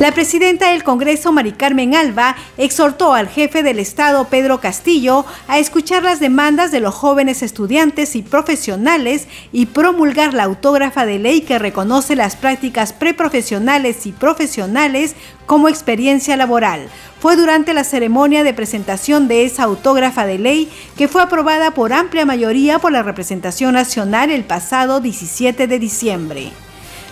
La presidenta del Congreso, Mari Carmen Alba, exhortó al jefe del Estado, Pedro Castillo, a escuchar las demandas de los jóvenes estudiantes y profesionales y promulgar la autógrafa de ley que reconoce las prácticas preprofesionales y profesionales como experiencia laboral. Fue durante la ceremonia de presentación de esa autógrafa de ley que fue aprobada por amplia mayoría por la representación nacional el pasado 17 de diciembre.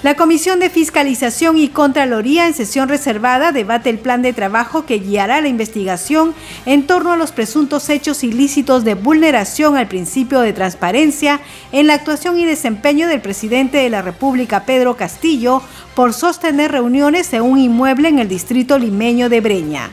La Comisión de Fiscalización y Contraloría en sesión reservada debate el plan de trabajo que guiará la investigación en torno a los presuntos hechos ilícitos de vulneración al principio de transparencia en la actuación y desempeño del presidente de la República, Pedro Castillo, por sostener reuniones en un inmueble en el distrito limeño de Breña.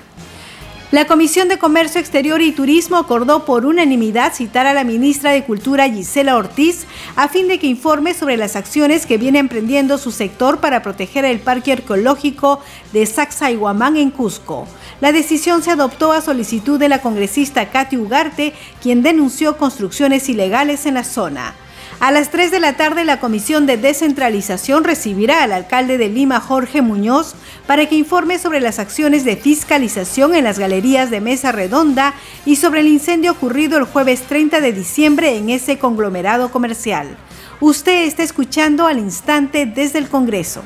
La Comisión de Comercio Exterior y Turismo acordó por unanimidad citar a la ministra de Cultura Gisela Ortiz a fin de que informe sobre las acciones que viene emprendiendo su sector para proteger el parque arqueológico de Sacsayhuamán en Cusco. La decisión se adoptó a solicitud de la congresista Katy Ugarte, quien denunció construcciones ilegales en la zona. A las 3 de la tarde, la Comisión de Descentralización recibirá al alcalde de Lima, Jorge Muñoz, para que informe sobre las acciones de fiscalización en las galerías de Mesa Redonda y sobre el incendio ocurrido el jueves 30 de diciembre en ese conglomerado comercial. Usted está escuchando al instante desde el Congreso.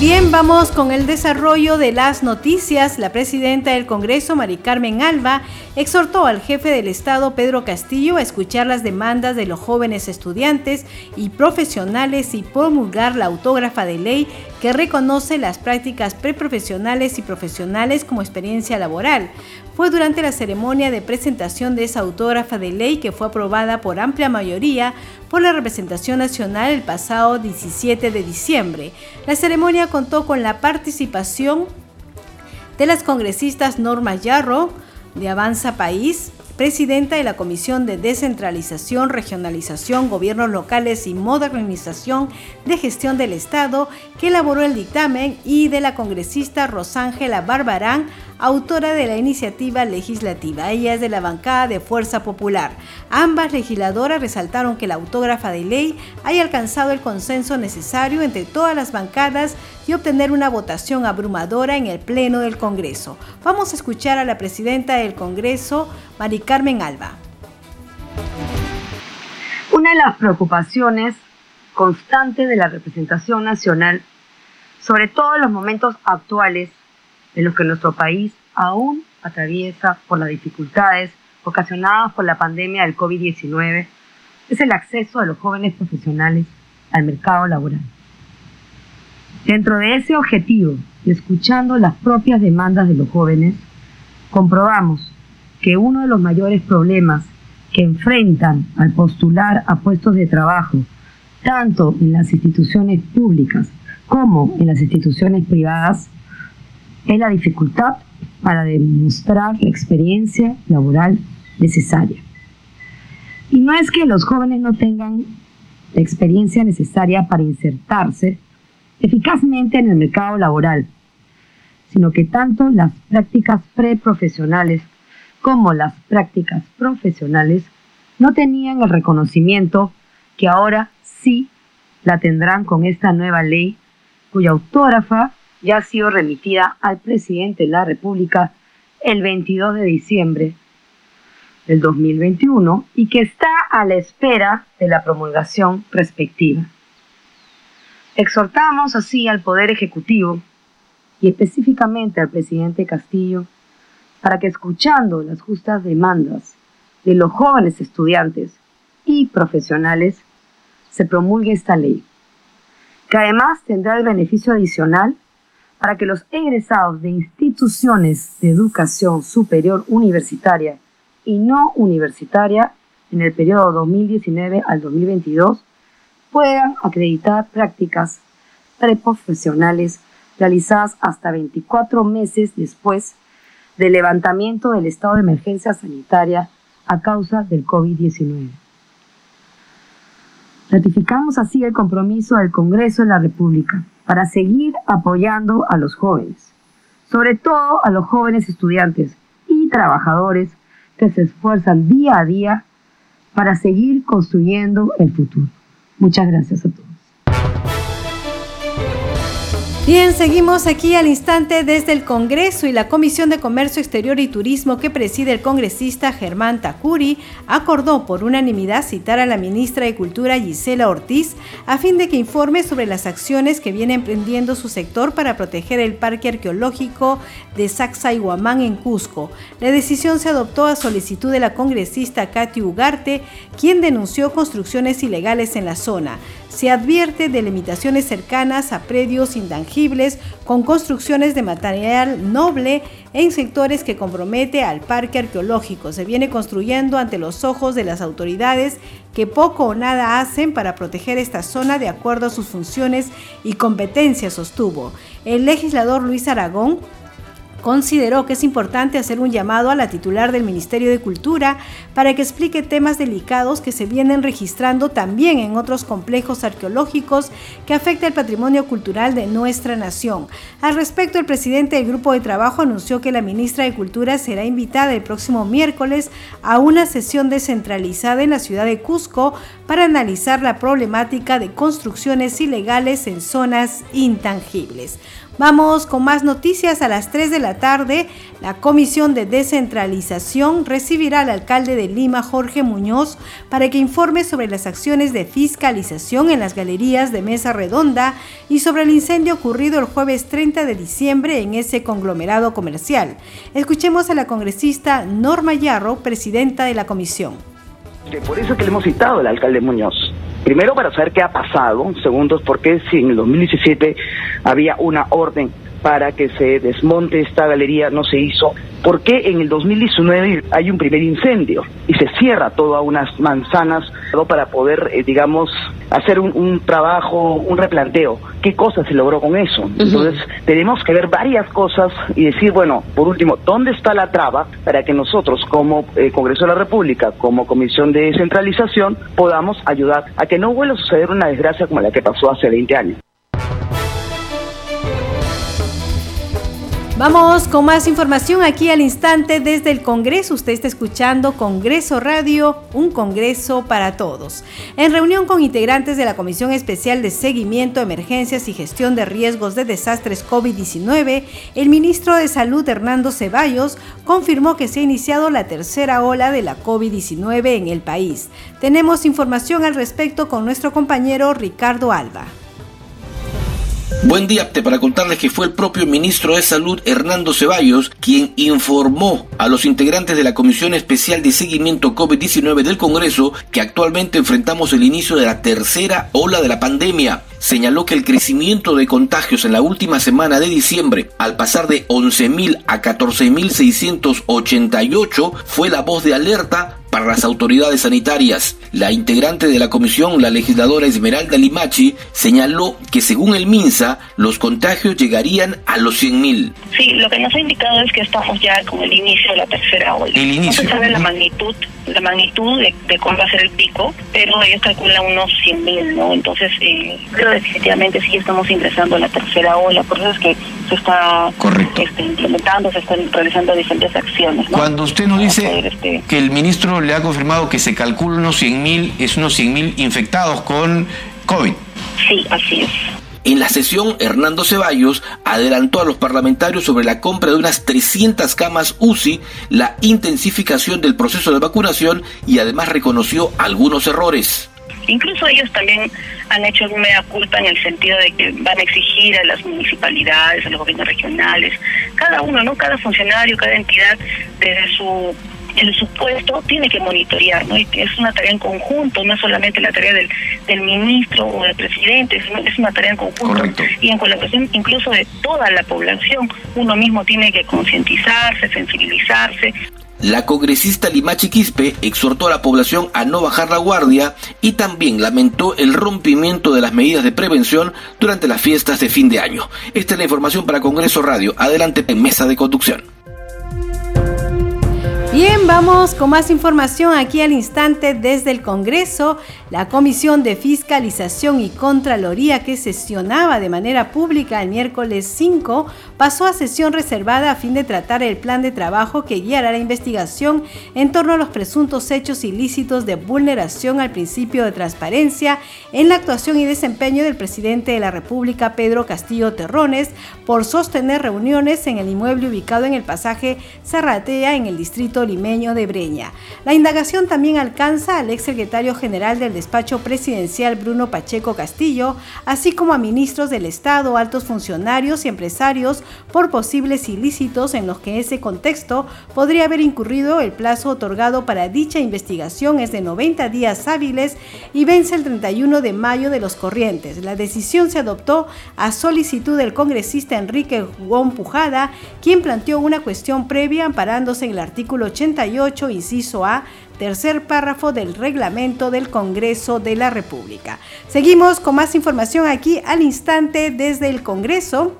Bien, vamos con el desarrollo de las noticias. La presidenta del Congreso, Mari Carmen Alba, exhortó al jefe del Estado, Pedro Castillo, a escuchar las demandas de los jóvenes estudiantes y profesionales y promulgar la autógrafa de ley que reconoce las prácticas preprofesionales y profesionales como experiencia laboral. Fue durante la ceremonia de presentación de esa autógrafa de ley que fue aprobada por amplia mayoría por la representación nacional el pasado 17 de diciembre. La ceremonia contó con la participación de las congresistas Norma Yarro de Avanza País, presidenta de la Comisión de Descentralización, Regionalización, Gobiernos Locales y Modernización de Gestión del Estado, que elaboró el dictamen, y de la congresista Rosángela Barbarán, autora de la iniciativa legislativa. Ella es de la bancada de Fuerza Popular. Ambas legisladoras resaltaron que la autógrafa de ley haya alcanzado el consenso necesario entre todas las bancadas y obtener una votación abrumadora en el Pleno del Congreso. Vamos a escuchar a la presidenta del Congreso, Mari Carmen Alba. Una de las preocupaciones constantes de la representación nacional, sobre todo en los momentos actuales en los que nuestro país aún atraviesa por las dificultades ocasionadas por la pandemia del COVID-19, es el acceso de los jóvenes profesionales al mercado laboral. Dentro de ese objetivo y escuchando las propias demandas de los jóvenes, comprobamos que uno de los mayores problemas que enfrentan al postular a puestos de trabajo, tanto en las instituciones públicas como en las instituciones privadas, es la dificultad para demostrar la experiencia laboral necesaria. Y no es que los jóvenes no tengan la experiencia necesaria para insertarse eficazmente en el mercado laboral, sino que tanto las prácticas preprofesionales como las prácticas profesionales no tenían el reconocimiento que ahora sí la tendrán con esta nueva ley cuya autógrafa ya ha sido remitida al presidente de la República el 22 de diciembre del 2021 y que está a la espera de la promulgación respectiva. Exhortamos así al Poder Ejecutivo y específicamente al presidente Castillo para que escuchando las justas demandas de los jóvenes estudiantes y profesionales se promulgue esta ley, que además tendrá el beneficio adicional para que los egresados de instituciones de educación superior universitaria y no universitaria en el periodo 2019 al 2022 puedan acreditar prácticas preprofesionales realizadas hasta 24 meses después de levantamiento del estado de emergencia sanitaria a causa del COVID-19. Ratificamos así el compromiso del Congreso de la República para seguir apoyando a los jóvenes, sobre todo a los jóvenes estudiantes y trabajadores que se esfuerzan día a día para seguir construyendo el futuro. Muchas gracias a todos. Bien, seguimos aquí al instante desde el Congreso y la Comisión de Comercio Exterior y Turismo que preside el congresista Germán Takuri acordó por unanimidad citar a la ministra de Cultura Gisela Ortiz a fin de que informe sobre las acciones que viene emprendiendo su sector para proteger el parque arqueológico de Sacsayhuamán en Cusco. La decisión se adoptó a solicitud de la congresista Katy Ugarte, quien denunció construcciones ilegales en la zona se advierte de limitaciones cercanas a predios intangibles con construcciones de material noble en sectores que compromete al parque arqueológico. Se viene construyendo ante los ojos de las autoridades que poco o nada hacen para proteger esta zona de acuerdo a sus funciones y competencias, sostuvo. El legislador Luis Aragón consideró que es importante hacer un llamado a la titular del Ministerio de Cultura para que explique temas delicados que se vienen registrando también en otros complejos arqueológicos que afecta el patrimonio cultural de nuestra nación. Al respecto, el presidente del grupo de trabajo anunció que la ministra de Cultura será invitada el próximo miércoles a una sesión descentralizada en la ciudad de Cusco para analizar la problemática de construcciones ilegales en zonas intangibles. Vamos con más noticias a las 3 de la tarde. La Comisión de Descentralización recibirá al alcalde de Lima, Jorge Muñoz, para que informe sobre las acciones de fiscalización en las galerías de Mesa Redonda y sobre el incendio ocurrido el jueves 30 de diciembre en ese conglomerado comercial. Escuchemos a la congresista Norma Yarro, presidenta de la comisión. Por eso que le hemos citado al alcalde Muñoz. Primero para saber qué ha pasado, segundo porque si en el 2017 había una orden para que se desmonte esta galería no se hizo. ¿Por qué en el 2019 hay un primer incendio y se cierra todas unas manzanas para poder, eh, digamos, hacer un, trabajo, un replanteo? ¿Qué cosa se logró con eso? Entonces, tenemos que ver varias cosas y decir, bueno, por último, ¿dónde está la traba para que nosotros, como eh, Congreso de la República, como Comisión de Descentralización, podamos ayudar a que no vuelva a suceder una desgracia como la que pasó hace 20 años? Vamos con más información aquí al instante desde el Congreso. Usted está escuchando Congreso Radio, un Congreso para todos. En reunión con integrantes de la Comisión Especial de Seguimiento, Emergencias y Gestión de Riesgos de Desastres COVID-19, el ministro de Salud, Hernando Ceballos, confirmó que se ha iniciado la tercera ola de la COVID-19 en el país. Tenemos información al respecto con nuestro compañero Ricardo Alba. Buen día para contarles que fue el propio ministro de Salud Hernando Ceballos quien informó a los integrantes de la Comisión Especial de Seguimiento COVID-19 del Congreso que actualmente enfrentamos el inicio de la tercera ola de la pandemia. Señaló que el crecimiento de contagios en la última semana de diciembre, al pasar de 11.000 a 14.688, fue la voz de alerta para las autoridades sanitarias. La integrante de la comisión, la legisladora Esmeralda Limachi, señaló que según el MINSA, los contagios llegarían a los 100.000. Sí, lo que nos ha indicado es que estamos ya con el inicio de la tercera ola. El inicio. No se sabe la magnitud, la magnitud de, de cuál va a ser el pico, pero ellos calculan unos 100.000, ¿no? Entonces, eh, creo definitivamente sí estamos ingresando a la tercera ola, por eso es que se está este, implementando, se están realizando diferentes acciones. Cuando usted nos dice este, que el ministro le ha confirmado que se calcula unos 100.000, es unos 100.000 infectados con COVID. Sí, así es. En la sesión, Hernando Ceballos adelantó a los parlamentarios sobre la compra de unas 300 camas UCI, la intensificación del proceso de vacunación y además reconoció algunos errores. Incluso ellos también han hecho una culpa en el sentido de que van a exigir a las municipalidades, a los gobiernos regionales, cada uno, ¿no? Cada funcionario, cada entidad, desde su el supuesto tiene que monitorear, ¿no? Y es una tarea en conjunto, no es solamente la tarea del, del ministro o del presidente, sino es una tarea en conjunto y en colaboración incluso de toda la población. Uno mismo tiene que concientizarse, sensibilizarse. La congresista Limachi Quispe exhortó a la población a no bajar la guardia y también lamentó el rompimiento de las medidas de prevención durante las fiestas de fin de año. Esta es la información para Congreso Radio. Adelante en mesa de conducción. Bien, vamos con más información aquí al instante desde el Congreso. La Comisión de Fiscalización y Contraloría que sesionaba de manera pública el miércoles 5 pasó a sesión reservada a fin de tratar el plan de trabajo que guiará la investigación en torno a los presuntos hechos ilícitos de vulneración al principio de transparencia en la actuación y desempeño del presidente de la República, Pedro Castillo Terrones, por sostener reuniones en el inmueble ubicado en el pasaje Zarratea en el distrito limeño de Breña. La indagación también alcanza al exsecretario general del despacho presidencial Bruno Pacheco Castillo, así como a ministros del Estado, altos funcionarios y empresarios por posibles ilícitos en los que ese contexto podría haber incurrido el plazo otorgado para dicha investigación es de 90 días hábiles y vence el 31 de mayo de los corrientes. La decisión se adoptó a solicitud del congresista Enrique Juan Pujada, quien planteó una cuestión previa amparándose en el artículo 88, inciso A, tercer párrafo del reglamento del Congreso de la República. Seguimos con más información aquí al instante desde el Congreso.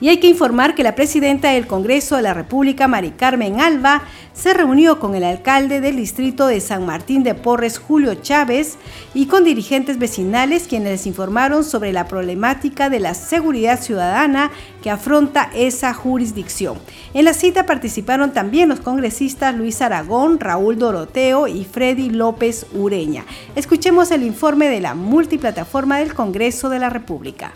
Y hay que informar que la presidenta del Congreso de la República, Mari Carmen Alba, se reunió con el alcalde del distrito de San Martín de Porres, Julio Chávez, y con dirigentes vecinales quienes les informaron sobre la problemática de la seguridad ciudadana que afronta esa jurisdicción. En la cita participaron también los congresistas Luis Aragón, Raúl Doroteo y Freddy López Ureña. Escuchemos el informe de la multiplataforma del Congreso de la República.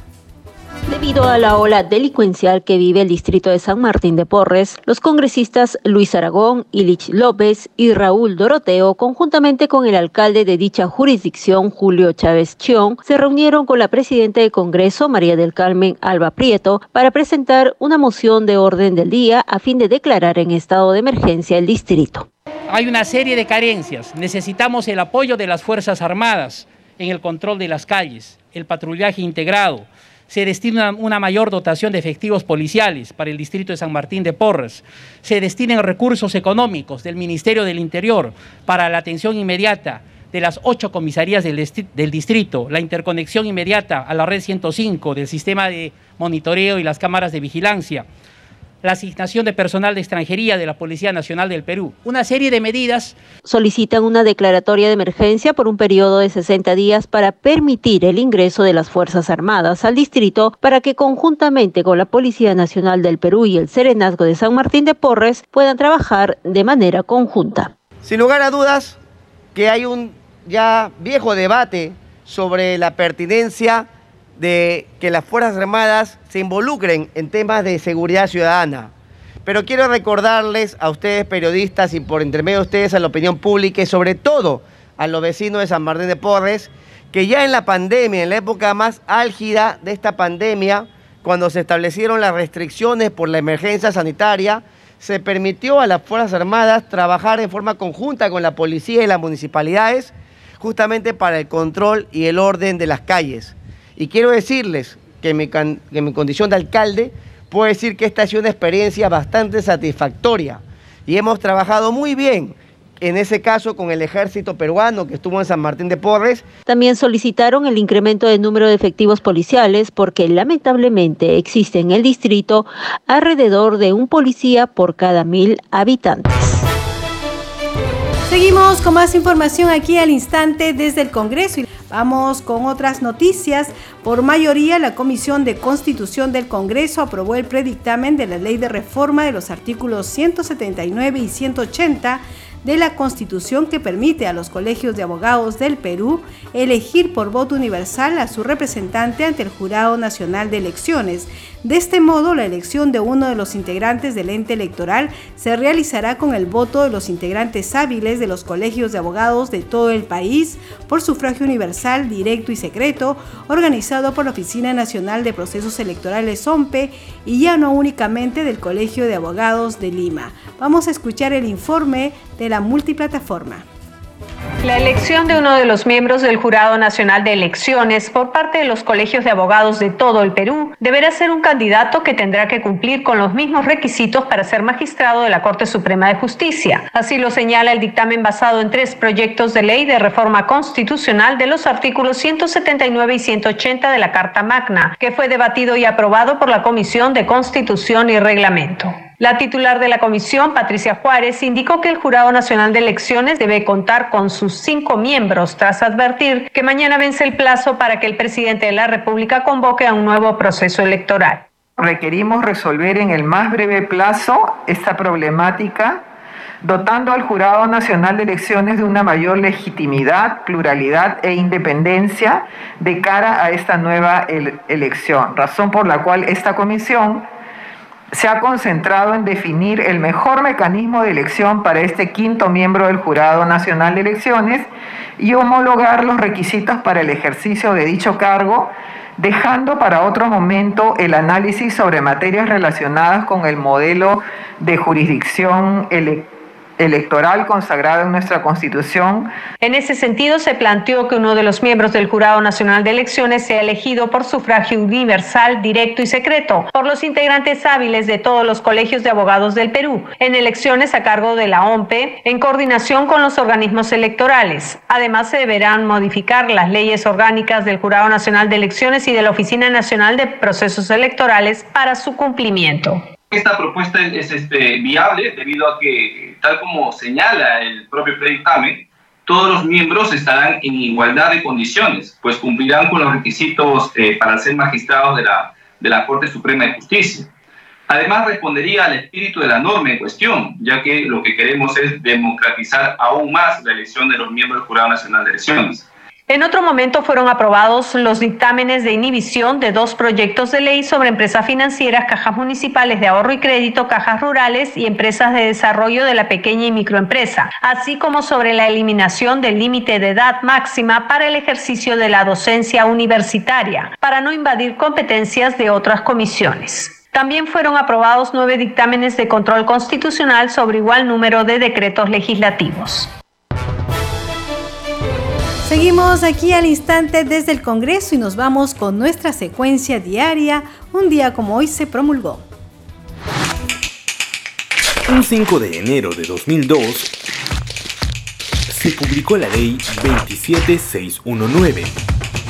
Debido a la ola delincuencial que vive el distrito de San Martín de Porres, los congresistas Luis Aragón, Ilich López y Raúl Doroteo, conjuntamente con el alcalde de dicha jurisdicción, Julio Chávez Chión, se reunieron con la presidenta del Congreso, María del Carmen Alba Prieto, para presentar una moción de orden del día a fin de declarar en estado de emergencia el distrito. Hay una serie de carencias. Necesitamos el apoyo de las Fuerzas Armadas en el control de las calles, el patrullaje integrado, se destina una mayor dotación de efectivos policiales para el distrito de San Martín de Porres, se destinen recursos económicos del Ministerio del Interior para la atención inmediata de las ocho comisarías del, del, distrito, la interconexión inmediata a la red 105 del sistema de monitoreo y las cámaras de vigilancia, la asignación de personal de extranjería de la Policía Nacional del Perú. Una serie de medidas. Solicitan una declaratoria de emergencia por un periodo de 60 días para permitir el ingreso de las Fuerzas Armadas al distrito para que conjuntamente con la Policía Nacional del Perú y el Serenazgo de San Martín de Porres puedan trabajar de manera conjunta. Sin lugar a dudas que hay un ya viejo debate sobre la pertinencia de que las Fuerzas Armadas se involucren en temas de seguridad ciudadana. Pero quiero recordarles a ustedes periodistas y por intermedio de ustedes a la opinión pública y sobre todo a los vecinos de San Martín de Porres, que ya en la pandemia, en la época más álgida de esta pandemia, cuando se establecieron las restricciones por la emergencia sanitaria, se permitió a las Fuerzas Armadas trabajar en forma conjunta con la policía y las municipalidades justamente para el control y el orden de las calles. Y quiero decirles que en mi, condición de alcalde puedo decir que esta ha sido una experiencia bastante satisfactoria y hemos trabajado muy bien en ese caso con el ejército peruano que estuvo en San Martín de Porres. También solicitaron el incremento del número de efectivos policiales porque lamentablemente existe en el distrito alrededor de un policía por cada mil habitantes. Seguimos con más información aquí al instante desde el Congreso. Vamos con otras noticias. Por mayoría, la Comisión de Constitución del Congreso aprobó el predictamen de la Ley de Reforma de los artículos 179 y 180 de la Constitución que permite a los colegios de abogados del Perú elegir por voto universal a su representante ante el Jurado Nacional de Elecciones. De este modo, la elección de uno de los integrantes del ente electoral se realizará con el voto de los integrantes hábiles de los colegios de abogados de todo el país por sufragio universal, directo y secreto, organizado por la Oficina Nacional de Procesos Electorales OMPE y ya no únicamente del Colegio de Abogados de Lima. Vamos a escuchar el informe de la multiplataforma. La elección de uno de los miembros del Jurado Nacional de Elecciones por parte de los colegios de abogados de todo el Perú deberá ser un candidato que tendrá que cumplir con los mismos requisitos para ser magistrado de la Corte Suprema de Justicia. Así lo señala el dictamen basado en tres proyectos de ley de reforma constitucional de los artículos 179 y 180 de la Carta Magna, que fue debatido y aprobado por la Comisión de Constitución y Reglamento. La titular de la comisión, Patricia Juárez, indicó que el Jurado Nacional de Elecciones debe contar con sus cinco miembros, tras advertir que mañana vence el plazo para que el presidente de la República convoque a un nuevo proceso electoral. Requerimos resolver en el más breve plazo esta problemática dotando al Jurado Nacional de Elecciones de una mayor legitimidad, pluralidad e independencia de cara a esta nueva elección, razón por la cual esta comisión se ha concentrado en definir el mejor mecanismo de elección para este quinto miembro del Jurado Nacional de Elecciones y homologar los requisitos para el ejercicio de dicho cargo, dejando para otro momento el análisis sobre materias relacionadas con el modelo de jurisdicción electoral electoral consagrado en nuestra Constitución. En ese sentido, se planteó que uno de los miembros del Jurado Nacional de Elecciones sea elegido por sufragio universal, directo y secreto por los integrantes hábiles de todos los colegios de abogados del Perú, en elecciones a cargo de la OMPE, en coordinación con los organismos electorales. Además, se deberán modificar las leyes orgánicas del Jurado Nacional de Elecciones y de la Oficina Nacional de Procesos Electorales para su cumplimiento. Esta propuesta es este, viable debido a que, tal como señala el propio predictamen, todos los miembros estarán en igualdad de condiciones, pues cumplirán con los requisitos eh, para ser magistrados de la, de la Corte Suprema de Justicia. Además, respondería al espíritu de la norma en cuestión, ya que lo que queremos es democratizar aún más la elección de los miembros del Jurado Nacional de Elecciones. En otro momento fueron aprobados los dictámenes de inhibición de dos proyectos de ley sobre empresas financieras, cajas municipales de ahorro y crédito, cajas rurales y empresas de desarrollo de la pequeña y microempresa, así como sobre la eliminación del límite de edad máxima para el ejercicio de la docencia universitaria, para no invadir competencias de otras comisiones. También fueron aprobados nueve dictámenes de control constitucional sobre igual número de decretos legislativos. Seguimos aquí al instante desde el Congreso y nos vamos con nuestra secuencia diaria. Un día como hoy se promulgó. Un 5 de enero de 2002 se publicó la ley 27619,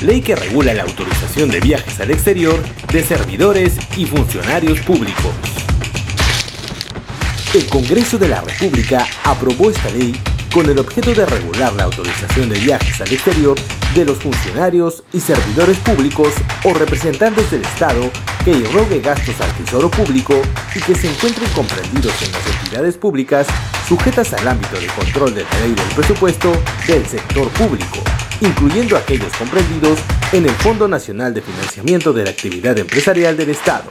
ley que regula la autorización de viajes al exterior de servidores y funcionarios públicos. El Congreso de la República aprobó esta ley con el objeto de regular la autorización de viajes al exterior de los funcionarios y servidores públicos o representantes del Estado que irrogue gastos al tesoro público y que se encuentren comprendidos en las entidades públicas sujetas al ámbito de control de la ley del presupuesto del sector público, incluyendo aquellos comprendidos en el Fondo Nacional de Financiamiento de la Actividad Empresarial del Estado.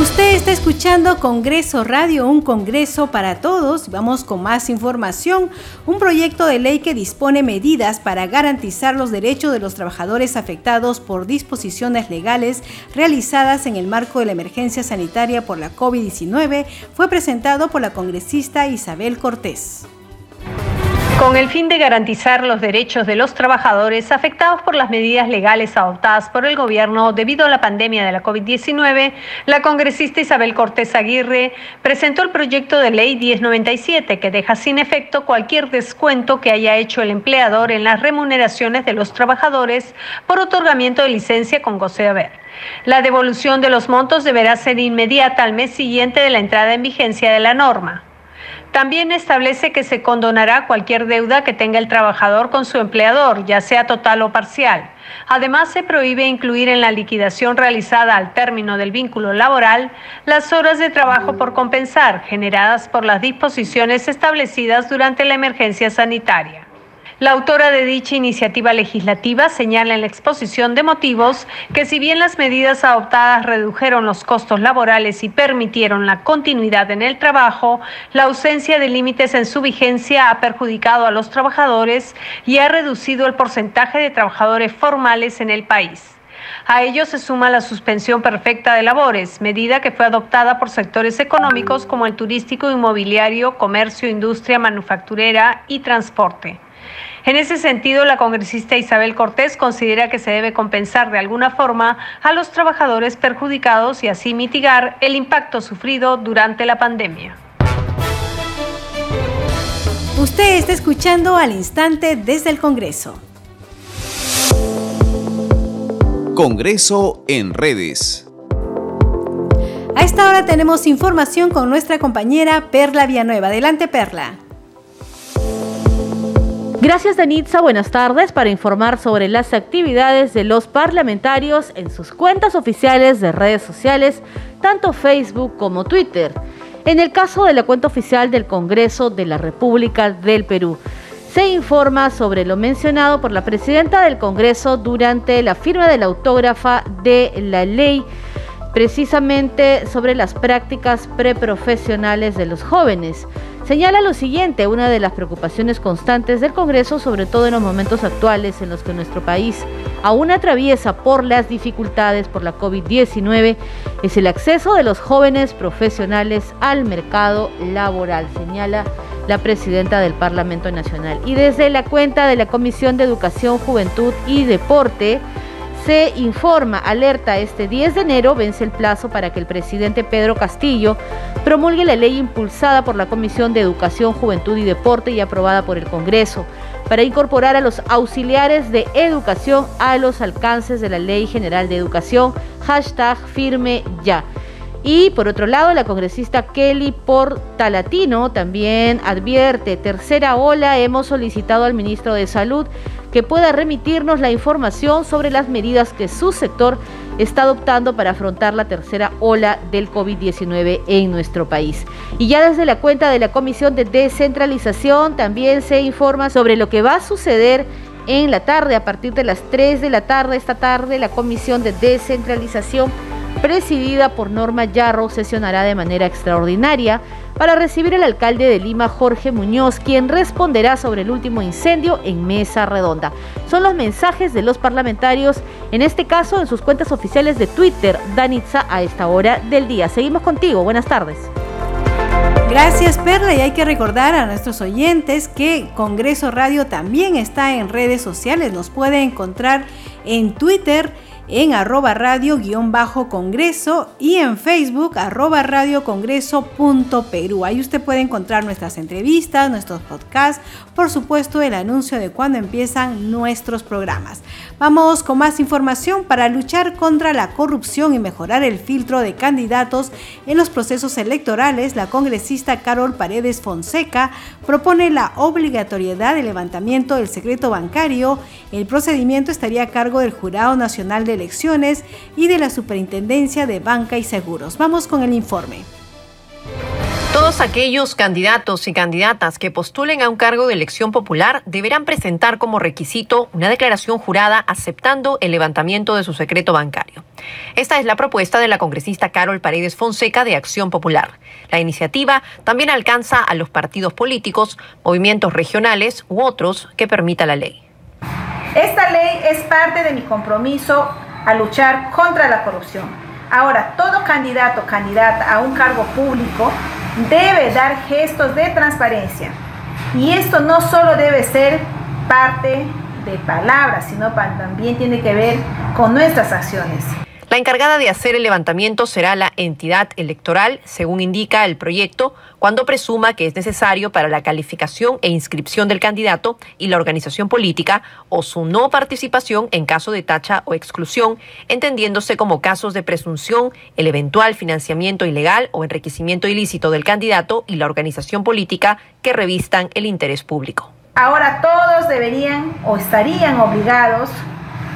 Usted está escuchando Congreso Radio, un Congreso para todos. Vamos con más información. Un proyecto de ley que dispone medidas para garantizar los derechos de los trabajadores afectados por disposiciones legales realizadas en el marco de la emergencia sanitaria por la COVID-19 fue presentado por la congresista Isabel Cortés. Con el fin de garantizar los derechos de los trabajadores afectados por las medidas legales adoptadas por el gobierno debido a la pandemia de la COVID-19, la congresista Isabel Cortés Aguirre presentó el proyecto de ley 1097 que deja sin efecto cualquier descuento que haya hecho el empleador en las remuneraciones de los trabajadores por otorgamiento de licencia con goce de. La devolución de los montos deberá ser inmediata al mes siguiente de la entrada en vigencia de la norma. También establece que se condonará cualquier deuda que tenga el trabajador con su empleador, ya sea total o parcial. Además, se prohíbe incluir en la liquidación realizada al término del vínculo laboral las horas de trabajo por compensar generadas por las disposiciones establecidas durante la emergencia sanitaria. La autora de dicha iniciativa legislativa señala en la exposición de motivos que si bien las medidas adoptadas redujeron los costos laborales y permitieron la continuidad en el trabajo, la ausencia de límites en su vigencia ha perjudicado a los trabajadores y ha reducido el porcentaje de trabajadores formales en el país. A ello se suma la suspensión perfecta de labores, medida que fue adoptada por sectores económicos como el turístico, inmobiliario, comercio, industria, manufacturera y transporte. En ese sentido, la congresista Isabel Cortés considera que se debe compensar de alguna forma a los trabajadores perjudicados y así mitigar el impacto sufrido durante la pandemia. Usted está escuchando al instante desde el Congreso. Congreso en redes. A esta hora tenemos información con nuestra compañera Perla Villanueva. Adelante, Perla. Gracias, Danitza. Buenas tardes para informar sobre las actividades de los parlamentarios en sus cuentas oficiales de redes sociales, tanto Facebook como Twitter. En el caso de la cuenta oficial del Congreso de la República del Perú, se informa sobre lo mencionado por la presidenta del Congreso durante la firma de la autógrafa de la ley precisamente sobre las prácticas preprofesionales de los jóvenes. Señala lo siguiente, una de las preocupaciones constantes del Congreso, sobre todo en los momentos actuales en los que nuestro país aún atraviesa por las dificultades por la COVID-19, es el acceso de los jóvenes profesionales al mercado laboral, señala la presidenta del Parlamento Nacional. Y desde la cuenta de la Comisión de Educación, Juventud y Deporte, se informa, alerta, este 10 de enero vence el plazo para que el presidente Pedro Castillo promulgue la ley impulsada por la Comisión de Educación, Juventud y Deporte y aprobada por el Congreso para incorporar a los auxiliares de educación a los alcances de la Ley General de Educación, hashtag firme ya. Y por otro lado, la congresista Kelly Portalatino también advierte, tercera ola, hemos solicitado al ministro de Salud que pueda remitirnos la información sobre las medidas que su sector está adoptando para afrontar la tercera ola del COVID-19 en nuestro país. Y ya desde la cuenta de la Comisión de Descentralización también se informa sobre lo que va a suceder en la tarde, a partir de las 3 de la tarde, esta tarde, la Comisión de Descentralización presidida por Norma Yarro, sesionará de manera extraordinaria para recibir al alcalde de Lima, Jorge Muñoz, quien responderá sobre el último incendio en Mesa Redonda. Son los mensajes de los parlamentarios, en este caso en sus cuentas oficiales de Twitter, Danitza, a esta hora del día. Seguimos contigo, buenas tardes. Gracias Perla y hay que recordar a nuestros oyentes que Congreso Radio también está en redes sociales, nos puede encontrar en Twitter en arroba radio guion bajo congreso y en Facebook arroba radio congreso punto Perú. Ahí usted puede encontrar nuestras entrevistas, nuestros podcasts, por supuesto el anuncio de cuando empiezan nuestros programas. Vamos con más información para luchar contra la corrupción y mejorar el filtro de candidatos en los procesos electorales. La congresista Carol Paredes Fonseca propone la obligatoriedad de levantamiento del secreto bancario. El procedimiento estaría a cargo del Jurado Nacional de Elecciones y de la Superintendencia de Banca y Seguros. Vamos con el informe. Todos aquellos candidatos y candidatas que postulen a un cargo de elección popular deberán presentar como requisito una declaración jurada aceptando el levantamiento de su secreto bancario. Esta es la propuesta de la congresista Carol Paredes Fonseca de Acción Popular. La iniciativa también alcanza a los partidos políticos, movimientos regionales u otros que permita la ley. Esta ley es parte de mi compromiso a luchar contra la corrupción. Ahora, todo candidato candidata a un cargo público debe dar gestos de transparencia. Y esto no solo debe ser parte de palabras, sino también tiene que ver con nuestras acciones. La encargada de hacer el levantamiento será la entidad electoral, según indica el proyecto, cuando presuma que es necesario para la calificación e inscripción del candidato y la organización política o su no participación en caso de tacha o exclusión, entendiéndose como casos de presunción el eventual financiamiento ilegal o enriquecimiento ilícito del candidato y la organización política que revistan el interés público. Ahora todos deberían o estarían obligados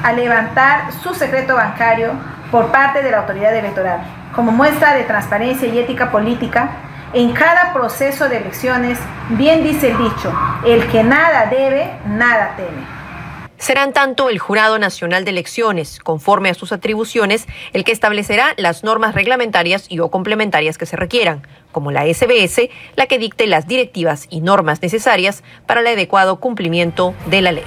a levantar su secreto bancario por parte de la autoridad electoral, como muestra de transparencia y ética política en cada proceso de elecciones, bien dice el dicho, el que nada debe, nada teme. Serán tanto el Jurado Nacional de Elecciones, conforme a sus atribuciones, el que establecerá las normas reglamentarias y o complementarias que se requieran, como la SBS, la que dicte las directivas y normas necesarias para el adecuado cumplimiento de la ley.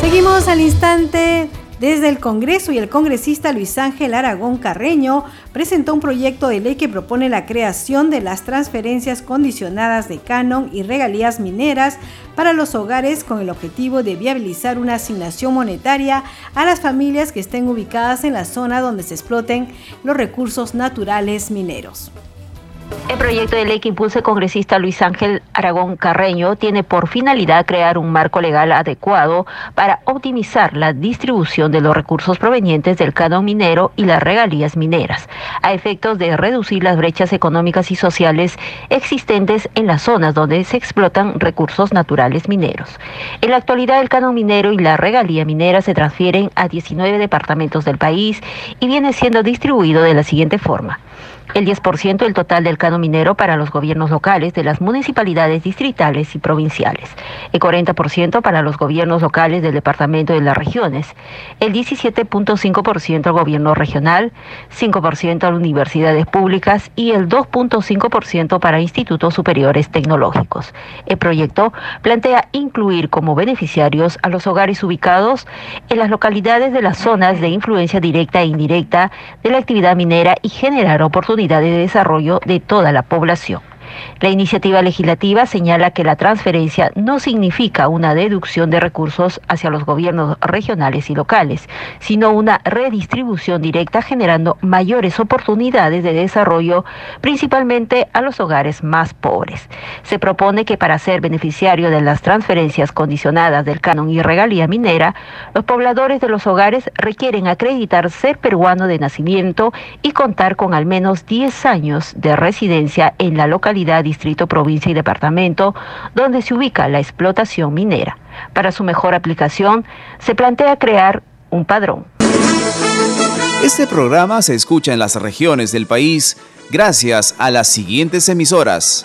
Seguimos al instante desde el Congreso y el congresista Luis Ángel Aragón Carreño presentó un proyecto de ley que propone la creación de las transferencias condicionadas de canon y regalías mineras para los hogares con el objetivo de viabilizar una asignación monetaria a las familias que estén ubicadas en la zona donde se exploten los recursos naturales mineros. El proyecto de ley que impulsa el congresista Luis Ángel Aragón Carreño tiene por finalidad crear un marco legal adecuado para optimizar la distribución de los recursos provenientes del canon minero y las regalías mineras, a efectos de reducir las brechas económicas y sociales existentes en las zonas donde se explotan recursos naturales mineros. En la actualidad, el canon minero y la regalía minera se transfieren a 19 departamentos del país y viene siendo distribuido de la siguiente forma el 10% del total del cano minero para los gobiernos locales de las municipalidades distritales y provinciales, el 40% para los gobiernos locales del departamento de las regiones, el 17.5% al gobierno regional, 5% a universidades públicas y el 2.5% para institutos superiores tecnológicos. El proyecto plantea incluir como beneficiarios a los hogares ubicados en las localidades de las zonas de influencia directa e indirecta de la actividad minera y generar oportunidades de desarrollo de toda la población. La iniciativa legislativa señala que la transferencia no significa una deducción de recursos hacia los gobiernos regionales y locales, sino una redistribución directa generando mayores oportunidades de desarrollo, principalmente a los hogares más pobres. Se propone que para ser beneficiario de las transferencias condicionadas del canon y regalía minera, los pobladores de los hogares requieren acreditar ser peruano de nacimiento y contar con al menos 10 años de residencia en la localidad distrito, provincia y departamento donde se ubica la explotación minera. Para su mejor aplicación, se plantea crear un padrón. Este programa se escucha en las regiones del país gracias a las siguientes emisoras.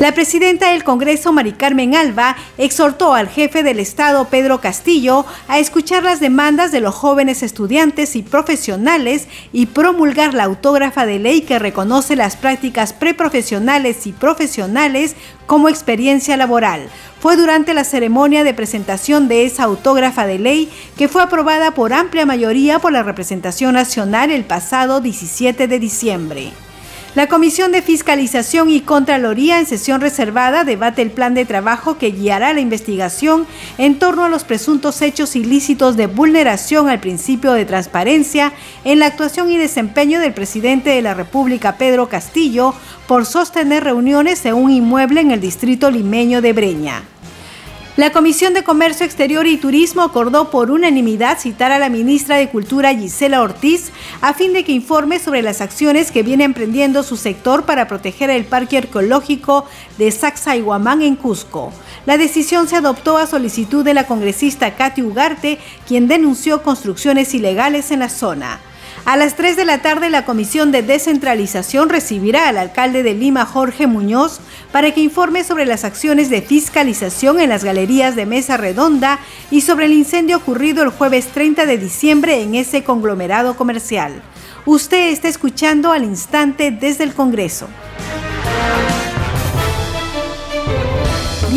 La presidenta del Congreso, Mari Carmen Alba, exhortó al jefe del Estado, Pedro Castillo, a escuchar las demandas de los jóvenes estudiantes y profesionales y promulgar la autógrafa de ley que reconoce las prácticas preprofesionales y profesionales como experiencia laboral. Fue durante la ceremonia de presentación de esa autógrafa de ley que fue aprobada por amplia mayoría por la representación nacional el pasado 17 de diciembre. La Comisión de Fiscalización y Contraloría en sesión reservada debate el plan de trabajo que guiará la investigación en torno a los presuntos hechos ilícitos de vulneración al principio de transparencia en la actuación y desempeño del presidente de la República, Pedro Castillo, por sostener reuniones en un inmueble en el distrito limeño de Breña. La Comisión de Comercio Exterior y Turismo acordó por unanimidad citar a la ministra de Cultura Gisela Ortiz a fin de que informe sobre las acciones que viene emprendiendo su sector para proteger el parque arqueológico de Sacsayhuamán en Cusco. La decisión se adoptó a solicitud de la congresista Katy Ugarte, quien denunció construcciones ilegales en la zona. A las 3 de la tarde, la Comisión de Descentralización recibirá al alcalde de Lima, Jorge Muñoz, para que informe sobre las acciones de fiscalización en las galerías de Mesa Redonda y sobre el incendio ocurrido el jueves 30 de diciembre en ese conglomerado comercial. Usted está escuchando al instante desde el Congreso.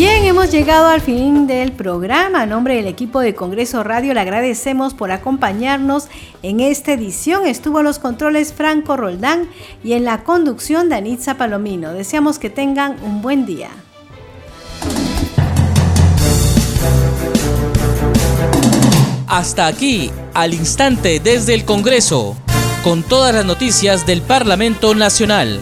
Bien, hemos llegado al fin del programa. A nombre del equipo de Congreso Radio le agradecemos por acompañarnos en esta edición. Estuvo en los controles Franco Roldán y en la conducción Danitza Palomino. Deseamos que tengan un buen día. Hasta aquí, al instante desde el Congreso, con todas las noticias del Parlamento Nacional.